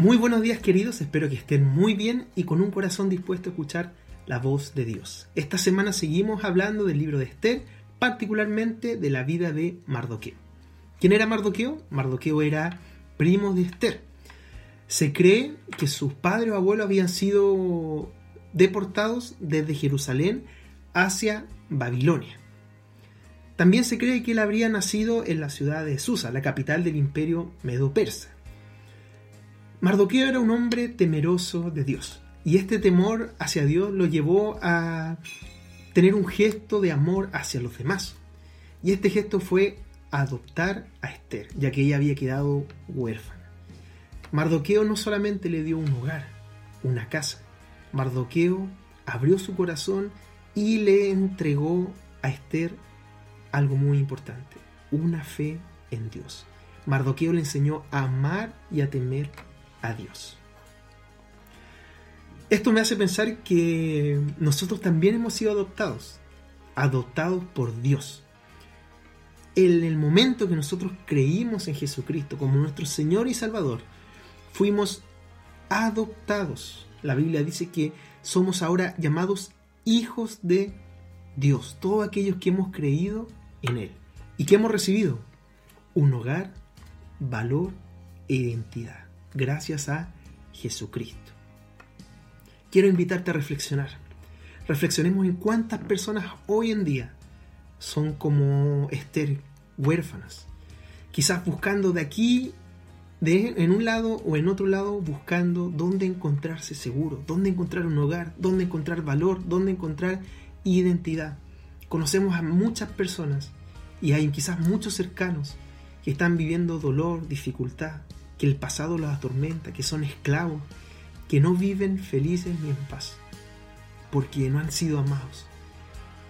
Muy buenos días queridos, espero que estén muy bien y con un corazón dispuesto a escuchar la voz de Dios. Esta semana seguimos hablando del libro de Esther, particularmente de la vida de Mardoqueo. ¿Quién era Mardoqueo? Mardoqueo era primo de Esther. Se cree que sus padres o abuelos habían sido deportados desde Jerusalén hacia Babilonia. También se cree que él habría nacido en la ciudad de Susa, la capital del imperio medo-persa. Mardoqueo era un hombre temeroso de Dios y este temor hacia Dios lo llevó a tener un gesto de amor hacia los demás. Y este gesto fue adoptar a Esther, ya que ella había quedado huérfana. Mardoqueo no solamente le dio un hogar, una casa, Mardoqueo abrió su corazón y le entregó a Esther algo muy importante, una fe en Dios. Mardoqueo le enseñó a amar y a temer a Dios. Esto me hace pensar que nosotros también hemos sido adoptados, adoptados por Dios. En el momento que nosotros creímos en Jesucristo como nuestro Señor y Salvador, fuimos adoptados. La Biblia dice que somos ahora llamados hijos de Dios, todos aquellos que hemos creído en Él y que hemos recibido un hogar, valor e identidad gracias a Jesucristo. Quiero invitarte a reflexionar. Reflexionemos en cuántas personas hoy en día son como Esther, huérfanas. Quizás buscando de aquí, de, en un lado o en otro lado, buscando dónde encontrarse seguro, dónde encontrar un hogar, dónde encontrar valor, dónde encontrar identidad. Conocemos a muchas personas y hay quizás muchos cercanos que están viviendo dolor, dificultad, que el pasado los atormenta, que son esclavos, que no viven felices ni en paz, porque no han sido amados.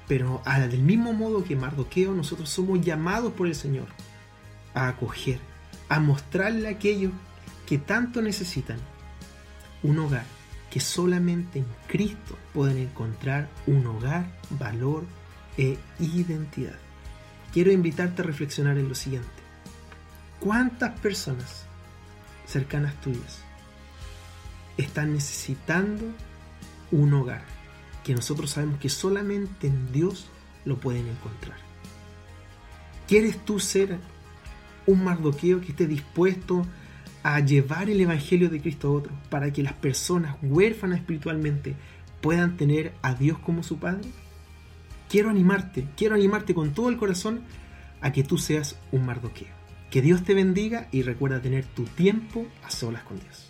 Pero del mismo modo que Mardoqueo, nosotros somos llamados por el Señor a acoger, a mostrarle a aquellos que tanto necesitan un hogar, que solamente en Cristo pueden encontrar un hogar, valor e identidad. Quiero invitarte a reflexionar en lo siguiente. ¿Cuántas personas cercanas tuyas están necesitando un hogar que nosotros sabemos que solamente en Dios lo pueden encontrar. ¿Quieres tú ser un mardoqueo que esté dispuesto a llevar el Evangelio de Cristo a otros para que las personas huérfanas espiritualmente puedan tener a Dios como su Padre? Quiero animarte, quiero animarte con todo el corazón a que tú seas un mardoqueo. Que Dios te bendiga y recuerda tener tu tiempo a solas con Dios.